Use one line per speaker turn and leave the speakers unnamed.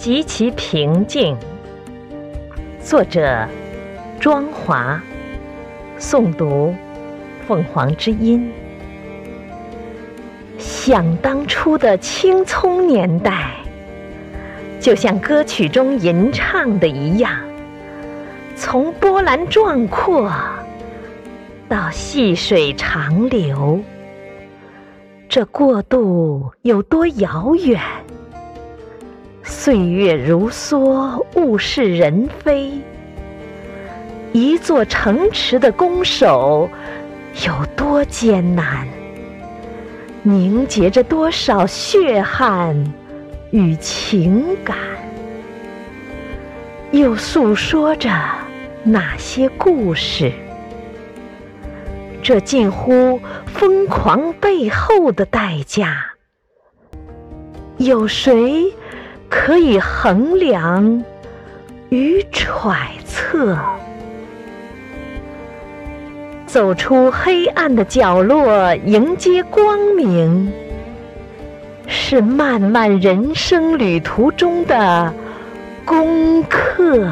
极其平静。作者：庄华，诵读：凤凰之音。想当初的青葱年代，就像歌曲中吟唱的一样，从波澜壮阔到细水长流，这过渡有多遥远？岁月如梭，物是人非。一座城池的攻守有多艰难？凝结着多少血汗与情感？又诉说着哪些故事？这近乎疯狂背后的代价，有谁可以衡量与揣测？走出黑暗的角落，迎接光明，是漫漫人生旅途中的功课。